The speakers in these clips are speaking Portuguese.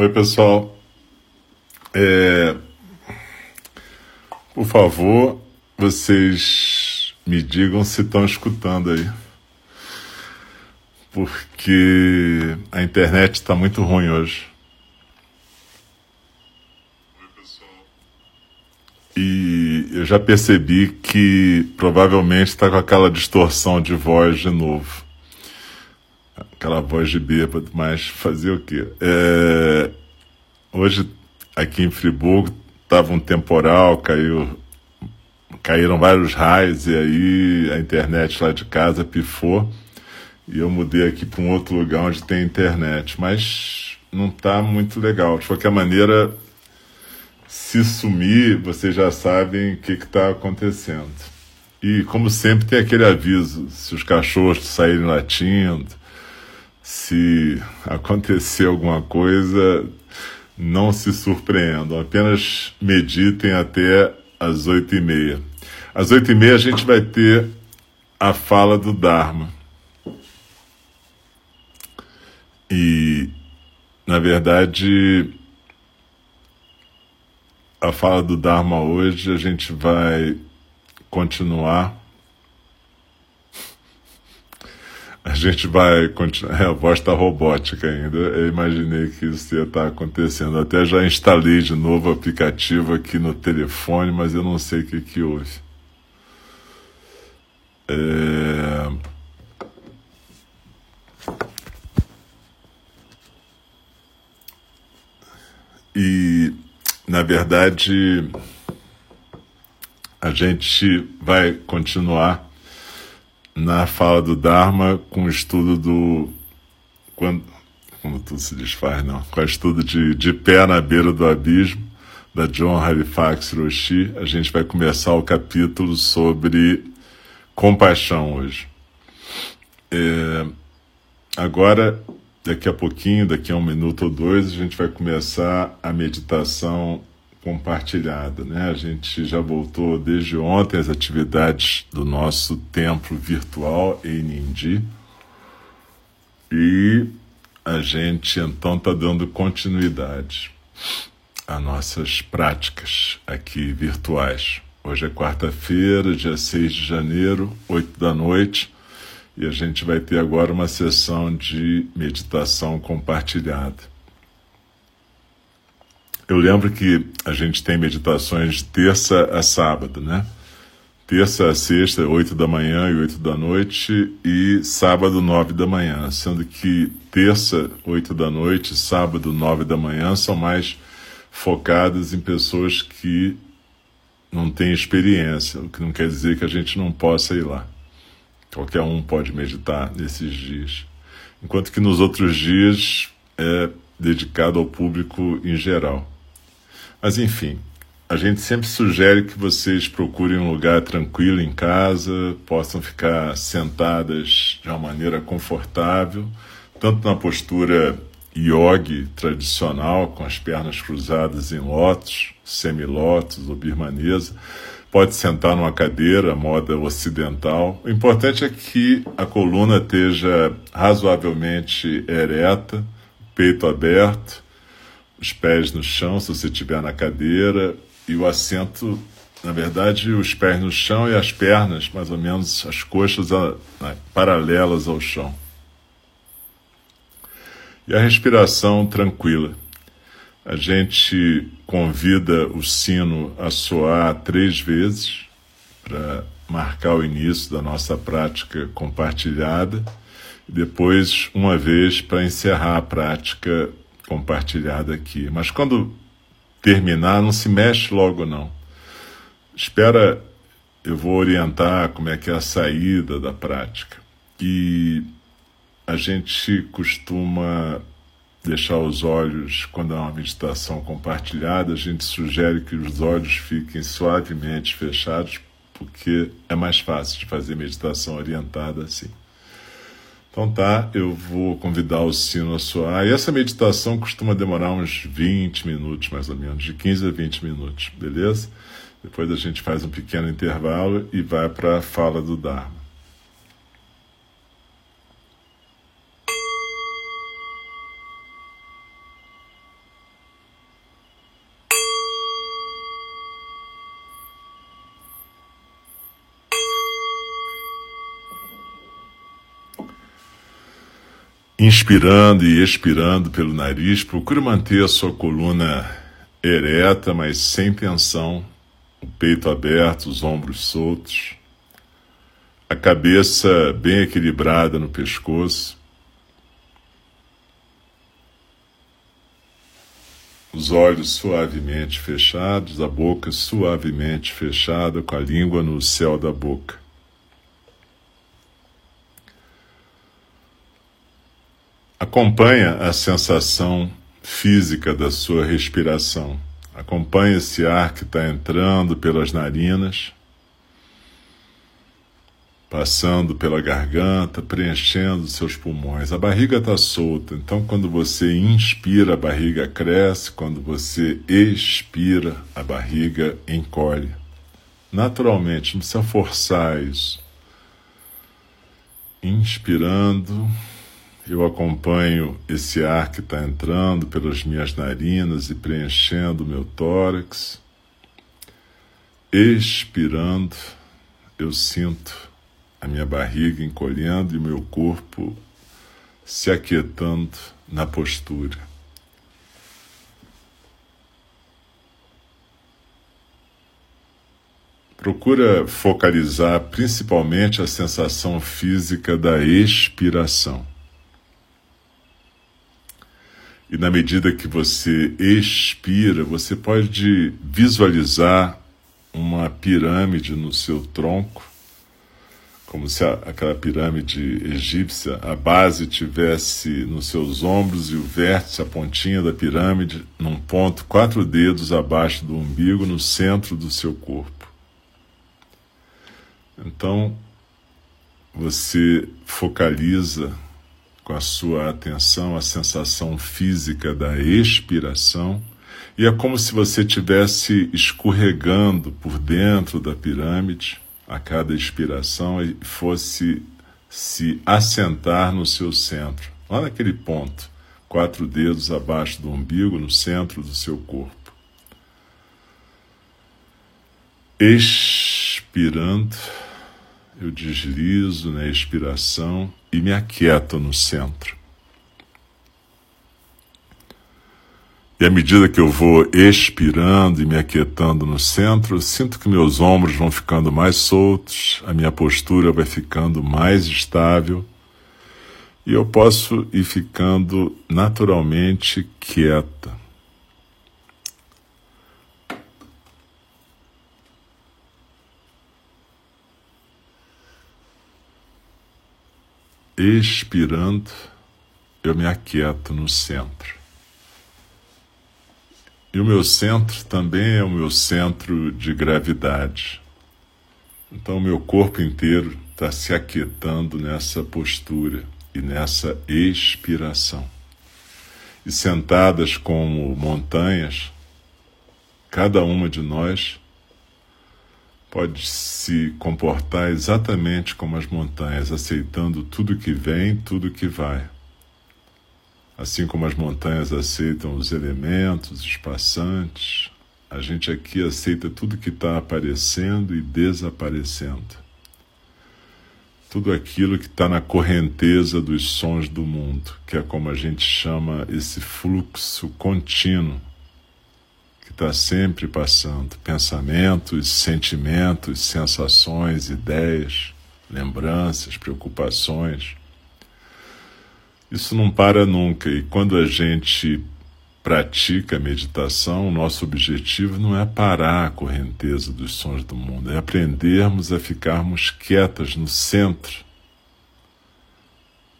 Oi, pessoal. É... Por favor, vocês me digam se estão escutando aí. Porque a internet está muito ruim hoje. E eu já percebi que provavelmente está com aquela distorção de voz de novo aquela voz de bêbado, mas fazer o quê? É, hoje, aqui em Friburgo, estava um temporal, caiu, caíram vários raios e aí a internet lá de casa pifou e eu mudei aqui para um outro lugar onde tem internet, mas não está muito legal. De qualquer maneira, se sumir, vocês já sabem o que está acontecendo. E como sempre tem aquele aviso, se os cachorros saírem latindo, se acontecer alguma coisa, não se surpreendam, apenas meditem até às oito e meia. Às oito e meia a gente vai ter a fala do Dharma. E, na verdade, a fala do Dharma hoje a gente vai continuar a gente vai continuar. É, a voz está robótica ainda. Eu imaginei que isso ia estar tá acontecendo. Até já instalei de novo o aplicativo aqui no telefone, mas eu não sei o que, que houve. É... E, na verdade, a gente vai continuar na fala do Dharma com o estudo do. Quando, como tudo se desfaz, não. Com o estudo de, de Pé na Beira do Abismo, da John Halifax Roshi. A gente vai começar o capítulo sobre compaixão hoje. É, agora, daqui a pouquinho, daqui a um minuto ou dois, a gente vai começar a meditação compartilhada. Né? A gente já voltou desde ontem às atividades do nosso templo virtual em Nindi e a gente então está dando continuidade às nossas práticas aqui virtuais. Hoje é quarta-feira, dia 6 de janeiro, 8 da noite, e a gente vai ter agora uma sessão de meditação compartilhada. Eu lembro que a gente tem meditações de terça a sábado, né? Terça a sexta, oito da manhã e oito da noite, e sábado, nove da manhã. Sendo que terça, oito da noite, sábado, nove da manhã são mais focadas em pessoas que não têm experiência, o que não quer dizer que a gente não possa ir lá. Qualquer um pode meditar nesses dias. Enquanto que nos outros dias é dedicado ao público em geral. Mas enfim, a gente sempre sugere que vocês procurem um lugar tranquilo em casa, possam ficar sentadas de uma maneira confortável, tanto na postura yogi tradicional, com as pernas cruzadas em lótus, semilótus ou birmanesa. Pode sentar numa cadeira, moda ocidental. O importante é que a coluna esteja razoavelmente ereta, peito aberto, os pés no chão, se você estiver na cadeira, e o assento, na verdade, os pés no chão e as pernas, mais ou menos, as coxas a, a, paralelas ao chão. E a respiração tranquila. A gente convida o sino a soar três vezes para marcar o início da nossa prática compartilhada, depois uma vez para encerrar a prática compartilhada aqui. Mas quando terminar, não se mexe logo não. Espera, eu vou orientar como é que é a saída da prática. E a gente costuma deixar os olhos, quando é uma meditação compartilhada, a gente sugere que os olhos fiquem suavemente fechados, porque é mais fácil de fazer meditação orientada assim. Então tá, eu vou convidar o sino a soar. E essa meditação costuma demorar uns 20 minutos, mais ou menos, de 15 a 20 minutos, beleza? Depois a gente faz um pequeno intervalo e vai para a fala do Dharma. Inspirando e expirando pelo nariz, procure manter a sua coluna ereta, mas sem tensão, o peito aberto, os ombros soltos, a cabeça bem equilibrada no pescoço. Os olhos suavemente fechados, a boca suavemente fechada, com a língua no céu da boca. Acompanha a sensação física da sua respiração. Acompanhe esse ar que está entrando pelas narinas, passando pela garganta, preenchendo seus pulmões. A barriga está solta, então quando você inspira, a barriga cresce, quando você expira, a barriga encolhe. Naturalmente, não precisa forçar isso. Inspirando eu acompanho esse ar que está entrando pelas minhas narinas e preenchendo o meu tórax. Expirando, eu sinto a minha barriga encolhendo e o meu corpo se aquietando na postura. Procura focalizar principalmente a sensação física da expiração. E na medida que você expira, você pode visualizar uma pirâmide no seu tronco, como se a, aquela pirâmide egípcia, a base tivesse nos seus ombros e o vértice, a pontinha da pirâmide, num ponto quatro dedos abaixo do umbigo, no centro do seu corpo. Então, você focaliza com a sua atenção a sensação física da expiração, e é como se você estivesse escorregando por dentro da pirâmide a cada expiração e fosse se assentar no seu centro, lá naquele ponto, quatro dedos abaixo do umbigo, no centro do seu corpo. Expirando eu deslizo na expiração e me aquieto no centro. E à medida que eu vou expirando e me aquietando no centro, sinto que meus ombros vão ficando mais soltos, a minha postura vai ficando mais estável e eu posso ir ficando naturalmente quieta. Expirando, eu me aquieto no centro. E o meu centro também é o meu centro de gravidade. Então, o meu corpo inteiro está se aquietando nessa postura e nessa expiração. E sentadas como montanhas, cada uma de nós pode se comportar exatamente como as montanhas, aceitando tudo que vem, tudo que vai. Assim como as montanhas aceitam os elementos, os passantes, a gente aqui aceita tudo que está aparecendo e desaparecendo. Tudo aquilo que está na correnteza dos sons do mundo, que é como a gente chama esse fluxo contínuo está sempre passando pensamentos, sentimentos, sensações, ideias, lembranças, preocupações. Isso não para nunca e quando a gente pratica a meditação, o nosso objetivo não é parar a correnteza dos sons do mundo, é aprendermos a ficarmos quietas no centro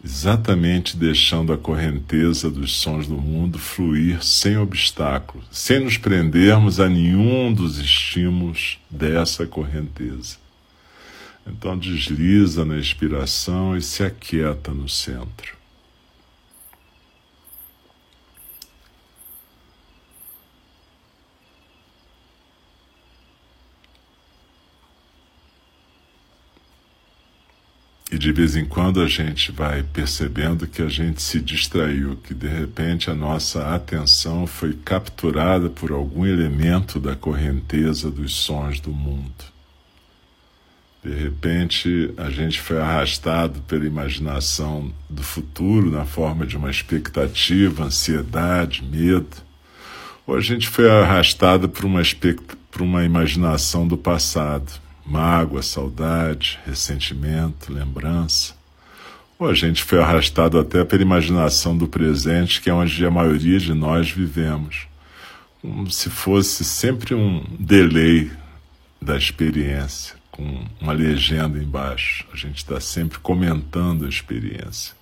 exatamente deixando a correnteza dos sons do mundo fluir sem obstáculos, sem nos prendermos a nenhum dos estímulos dessa correnteza. Então desliza na expiração e se aquieta no centro. E de vez em quando a gente vai percebendo que a gente se distraiu, que de repente a nossa atenção foi capturada por algum elemento da correnteza dos sons do mundo. De repente, a gente foi arrastado pela imaginação do futuro na forma de uma expectativa, ansiedade, medo. Ou a gente foi arrastado por uma, por uma imaginação do passado, mágoa, saudade, ressentimento, lembrança. Ou a gente foi arrastado até pela imaginação do presente, que é onde a maioria de nós vivemos, como se fosse sempre um delay da experiência com uma legenda embaixo. A gente está sempre comentando a experiência.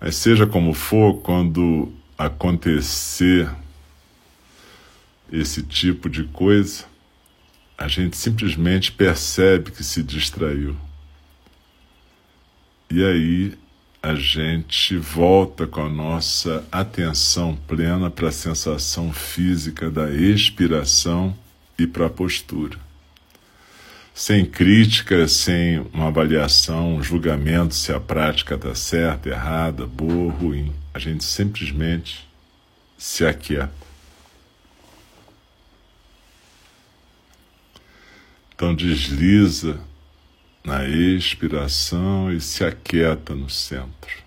Mas seja como for, quando acontecer esse tipo de coisa, a gente simplesmente percebe que se distraiu. E aí a gente volta com a nossa atenção plena para a sensação física da expiração e para a postura sem crítica, sem uma avaliação, um julgamento se a prática está certa, errada, boa ou ruim. A gente simplesmente se aquieta. Então desliza na expiração e se aquieta no centro.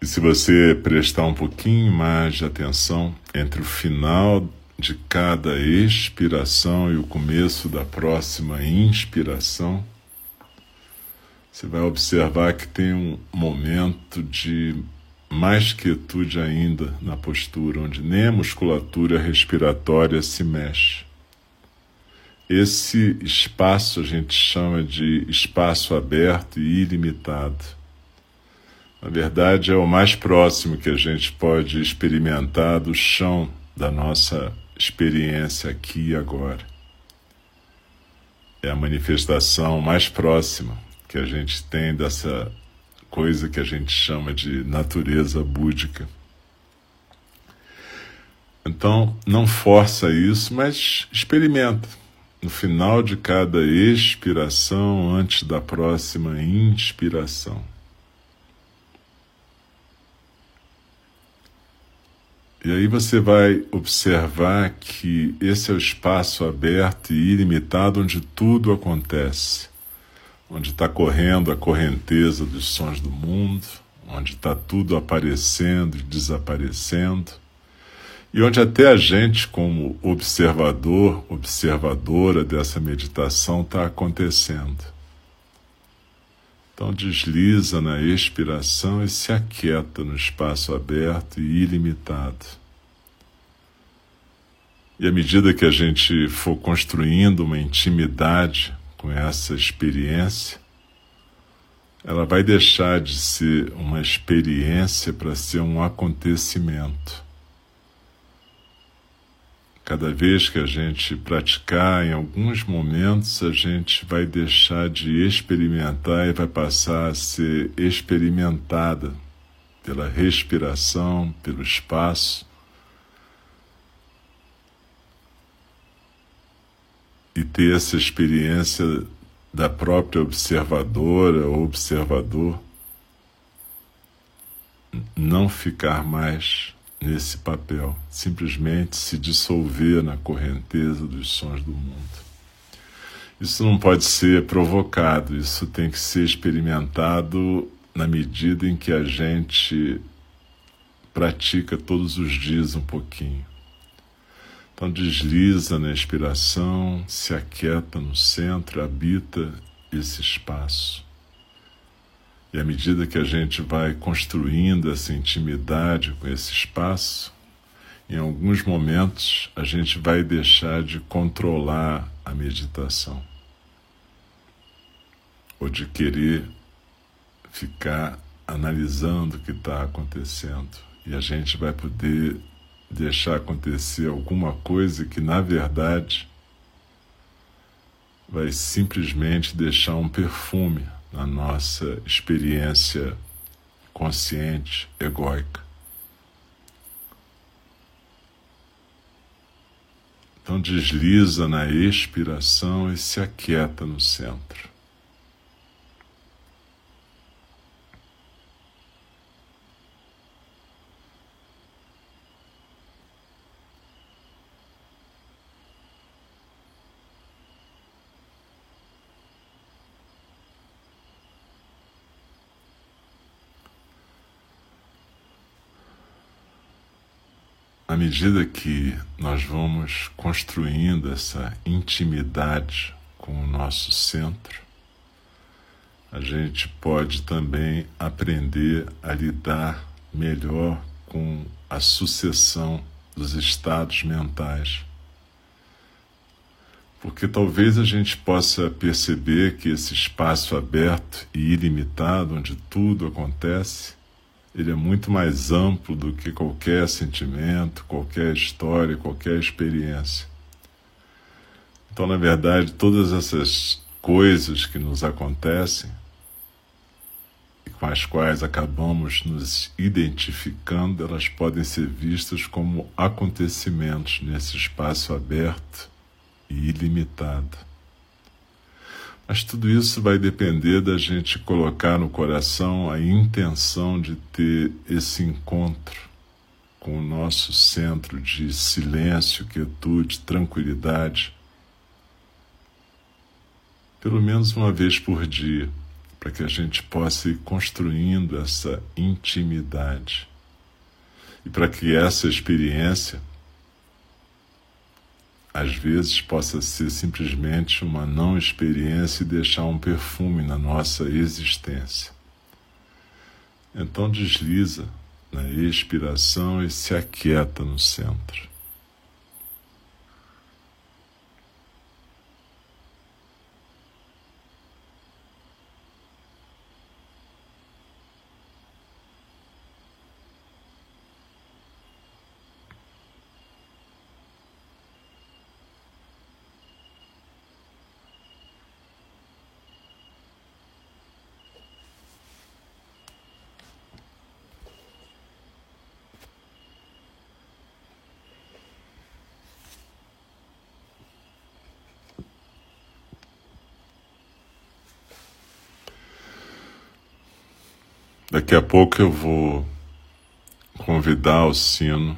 se você prestar um pouquinho mais de atenção entre o final de cada expiração e o começo da próxima inspiração, você vai observar que tem um momento de mais quietude ainda na postura, onde nem a musculatura respiratória se mexe. Esse espaço a gente chama de espaço aberto e ilimitado na verdade, é o mais próximo que a gente pode experimentar do chão da nossa experiência aqui e agora. É a manifestação mais próxima que a gente tem dessa coisa que a gente chama de natureza búdica. Então, não força isso, mas experimenta. No final de cada expiração, antes da próxima inspiração. E aí você vai observar que esse é o espaço aberto e ilimitado onde tudo acontece, onde está correndo a correnteza dos sons do mundo, onde está tudo aparecendo e desaparecendo, e onde até a gente, como observador, observadora dessa meditação, está acontecendo. Então desliza na expiração e se aquieta no espaço aberto e ilimitado. E à medida que a gente for construindo uma intimidade com essa experiência, ela vai deixar de ser uma experiência para ser um acontecimento. Cada vez que a gente praticar, em alguns momentos a gente vai deixar de experimentar e vai passar a ser experimentada pela respiração, pelo espaço. E ter essa experiência da própria observadora ou observador não ficar mais nesse papel, simplesmente se dissolver na correnteza dos sons do mundo. Isso não pode ser provocado, isso tem que ser experimentado na medida em que a gente pratica todos os dias um pouquinho. Então desliza na expiração, se aquieta no centro, habita esse espaço. E à medida que a gente vai construindo essa intimidade com esse espaço, em alguns momentos a gente vai deixar de controlar a meditação ou de querer ficar analisando o que está acontecendo e a gente vai poder deixar acontecer alguma coisa que na verdade vai simplesmente deixar um perfume na nossa experiência consciente, egóica. Então desliza na expiração e se aquieta no centro. Medida que nós vamos construindo essa intimidade com o nosso centro, a gente pode também aprender a lidar melhor com a sucessão dos estados mentais. Porque talvez a gente possa perceber que esse espaço aberto e ilimitado, onde tudo acontece, ele é muito mais amplo do que qualquer sentimento, qualquer história, qualquer experiência. Então, na verdade, todas essas coisas que nos acontecem e com as quais acabamos nos identificando, elas podem ser vistas como acontecimentos nesse espaço aberto e ilimitado. Mas tudo isso vai depender da gente colocar no coração a intenção de ter esse encontro com o nosso centro de silêncio, quietude, tranquilidade, pelo menos uma vez por dia, para que a gente possa ir construindo essa intimidade. E para que essa experiência às vezes possa ser simplesmente uma não experiência e deixar um perfume na nossa existência. Então desliza na expiração e se aquieta no centro. Daqui a pouco eu vou convidar o sino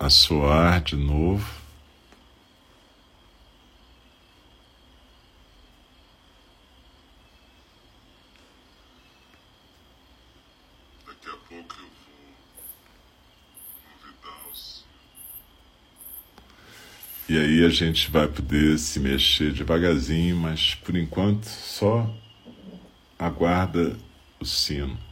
a soar de novo. Daqui a pouco eu vou convidar o sino. E aí a gente vai poder se mexer devagarzinho, mas por enquanto só aguarda o sino.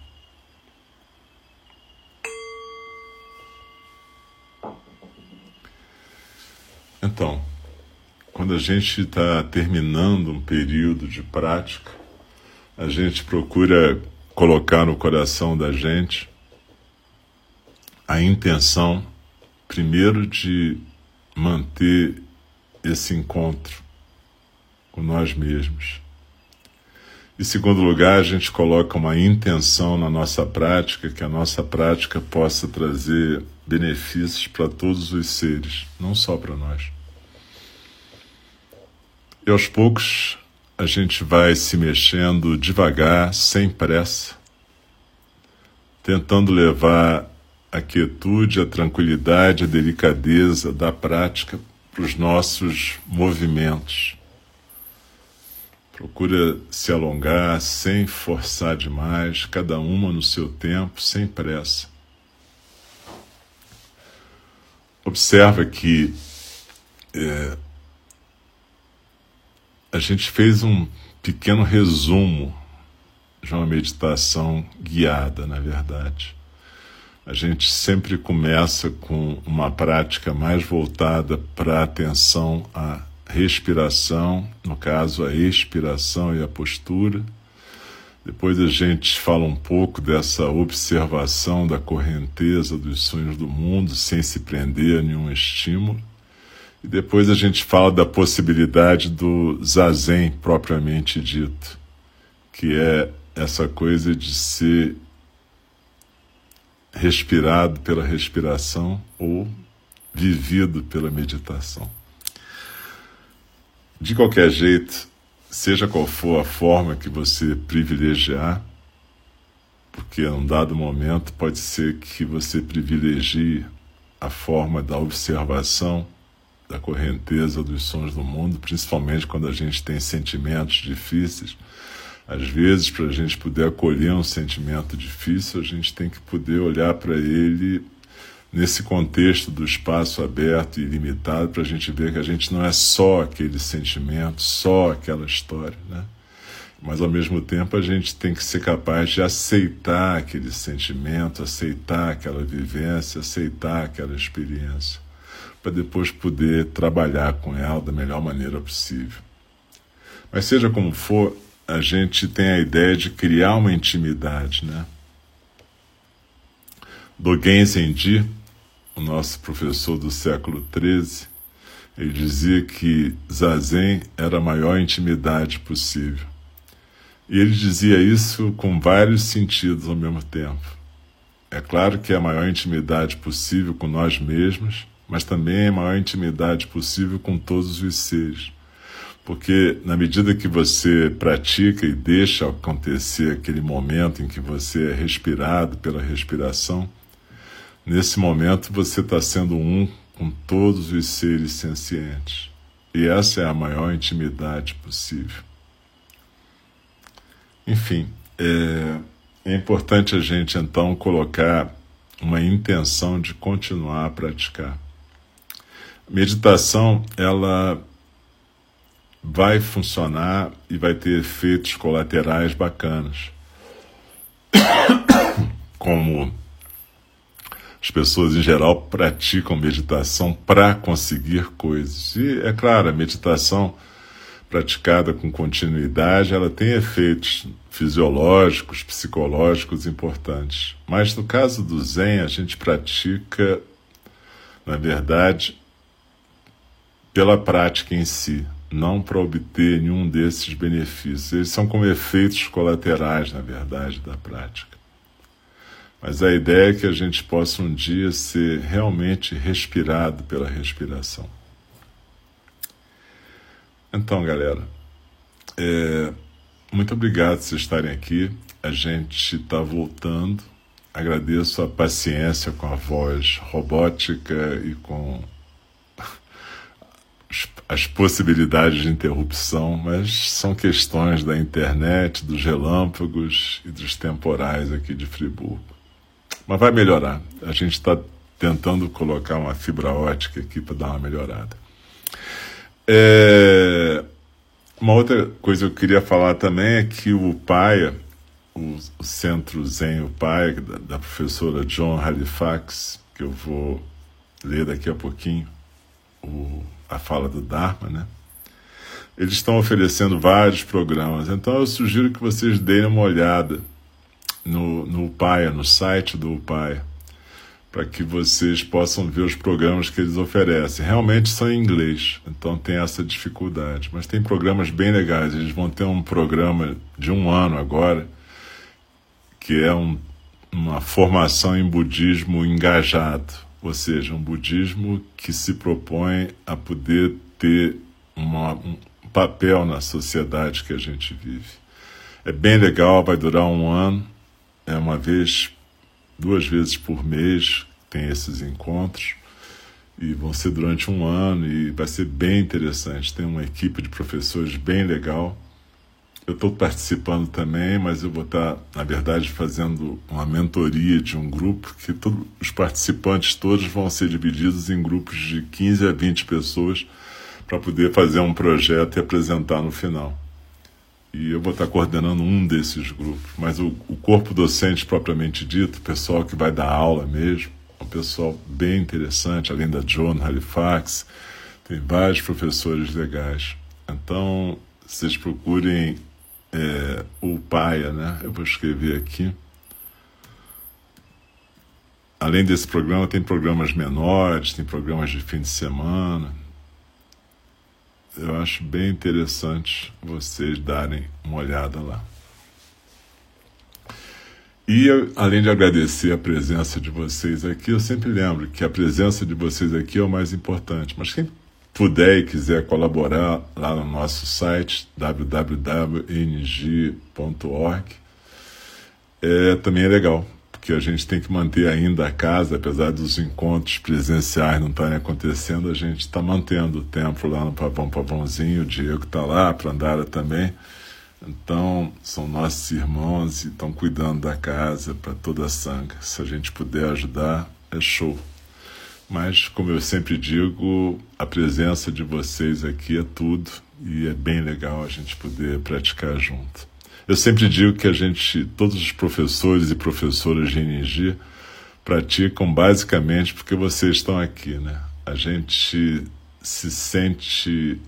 Então, quando a gente está terminando um período de prática, a gente procura colocar no coração da gente a intenção, primeiro, de manter esse encontro com nós mesmos. Em segundo lugar, a gente coloca uma intenção na nossa prática, que a nossa prática possa trazer benefícios para todos os seres, não só para nós. E aos poucos a gente vai se mexendo devagar, sem pressa, tentando levar a quietude, a tranquilidade, a delicadeza da prática para os nossos movimentos. Procura se alongar sem forçar demais, cada uma no seu tempo, sem pressa. Observa que é, a gente fez um pequeno resumo de uma meditação guiada, na verdade. A gente sempre começa com uma prática mais voltada para a atenção à respiração, no caso, a expiração e a postura. Depois a gente fala um pouco dessa observação da correnteza dos sonhos do mundo, sem se prender a nenhum estímulo. E depois a gente fala da possibilidade do zazen propriamente dito, que é essa coisa de ser respirado pela respiração ou vivido pela meditação. De qualquer jeito, seja qual for a forma que você privilegiar, porque em um dado momento pode ser que você privilegie a forma da observação da correnteza dos sons do mundo, principalmente quando a gente tem sentimentos difíceis. Às vezes, para a gente poder acolher um sentimento difícil, a gente tem que poder olhar para ele nesse contexto do espaço aberto e ilimitado, para a gente ver que a gente não é só aquele sentimento, só aquela história, né? Mas ao mesmo tempo a gente tem que ser capaz de aceitar aquele sentimento, aceitar aquela vivência, aceitar aquela experiência, para depois poder trabalhar com ela da melhor maneira possível. Mas seja como for, a gente tem a ideia de criar uma intimidade, né? Dogen Zenji, o nosso professor do século XIII, ele dizia que Zazen era a maior intimidade possível. E ele dizia isso com vários sentidos ao mesmo tempo. É claro que é a maior intimidade possível com nós mesmos, mas também a maior intimidade possível com todos os seres. Porque na medida que você pratica e deixa acontecer aquele momento em que você é respirado pela respiração, nesse momento você está sendo um com todos os seres sencientes. E essa é a maior intimidade possível. Enfim, é, é importante a gente então colocar uma intenção de continuar a praticar. Meditação, ela vai funcionar e vai ter efeitos colaterais bacanas. Como as pessoas em geral praticam meditação para conseguir coisas. E é claro, a meditação praticada com continuidade, ela tem efeitos fisiológicos, psicológicos importantes. Mas no caso do Zen, a gente pratica, na verdade, pela prática em si, não para obter nenhum desses benefícios. Eles são como efeitos colaterais, na verdade, da prática. Mas a ideia é que a gente possa um dia ser realmente respirado pela respiração. Então, galera, é, muito obrigado por vocês estarem aqui. A gente está voltando. Agradeço a paciência com a voz robótica e com as possibilidades de interrupção, mas são questões da internet, dos relâmpagos e dos temporais aqui de Friburgo. Mas vai melhorar. A gente está tentando colocar uma fibra ótica aqui para dar uma melhorada. É... Uma outra coisa que eu queria falar também é que o Paia, o, o Centro Zen o Paia, da, da professora John Halifax, que eu vou ler daqui a pouquinho, o a fala do Dharma, né? Eles estão oferecendo vários programas, então eu sugiro que vocês deem uma olhada no, no Upaya, no site do Upaya, para que vocês possam ver os programas que eles oferecem. Realmente são em inglês, então tem essa dificuldade, mas tem programas bem legais. Eles vão ter um programa de um ano agora, que é um, uma formação em budismo engajado ou seja, um budismo que se propõe a poder ter uma, um papel na sociedade que a gente vive. É bem legal, vai durar um ano, é uma vez, duas vezes por mês tem esses encontros e vão ser durante um ano e vai ser bem interessante. Tem uma equipe de professores bem legal eu estou participando também, mas eu vou estar, tá, na verdade, fazendo uma mentoria de um grupo que todos os participantes todos vão ser divididos em grupos de 15 a 20 pessoas para poder fazer um projeto e apresentar no final. E eu vou estar tá coordenando um desses grupos, mas o, o corpo docente propriamente dito, o pessoal que vai dar aula mesmo, é um pessoal bem interessante, além da John Halifax, tem vários professores legais. Então, vocês procurem é, o Paia, né? Eu vou escrever aqui. Além desse programa, tem programas menores, tem programas de fim de semana. Eu acho bem interessante vocês darem uma olhada lá. E além de agradecer a presença de vocês aqui, eu sempre lembro que a presença de vocês aqui é o mais importante. Mas quem puder e quiser colaborar lá no nosso site www.ng.org, é, também é legal, porque a gente tem que manter ainda a casa, apesar dos encontros presenciais não estarem acontecendo, a gente está mantendo o templo lá no Pavão Pavãozinho, o Diego está lá, a Prandara também. Então, são nossos irmãos e estão cuidando da casa para toda a sanga. Se a gente puder ajudar, é show. Mas, como eu sempre digo, a presença de vocês aqui é tudo e é bem legal a gente poder praticar junto. Eu sempre digo que a gente, todos os professores e professoras de energia, praticam basicamente porque vocês estão aqui, né? A gente se sente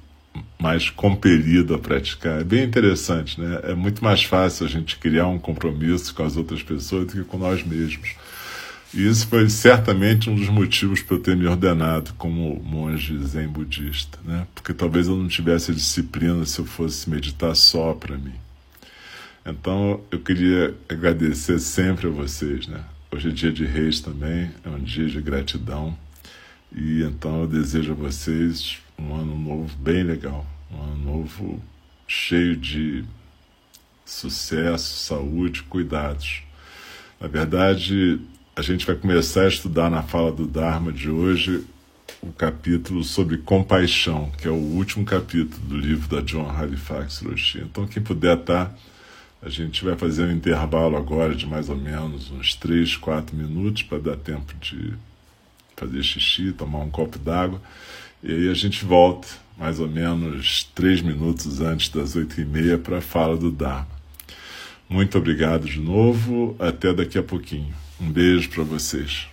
mais compelido a praticar. É bem interessante, né? É muito mais fácil a gente criar um compromisso com as outras pessoas do que com nós mesmos. E isso foi certamente um dos motivos para eu ter me ordenado como monge zen budista, né? Porque talvez eu não tivesse a disciplina se eu fosse meditar só para mim. Então eu queria agradecer sempre a vocês, né? Hoje é dia de reis também, é um dia de gratidão. E então eu desejo a vocês um ano novo bem legal, um ano novo cheio de sucesso, saúde, cuidados. Na verdade, a gente vai começar a estudar na fala do Dharma de hoje o capítulo sobre compaixão, que é o último capítulo do livro da John Halifax Roshi. Então, quem puder estar, tá, a gente vai fazer um intervalo agora de mais ou menos uns 3, 4 minutos para dar tempo de fazer xixi, tomar um copo d'água. E aí a gente volta mais ou menos três minutos antes das oito e meia para a fala do Dharma. Muito obrigado de novo, até daqui a pouquinho. Um beijo para vocês.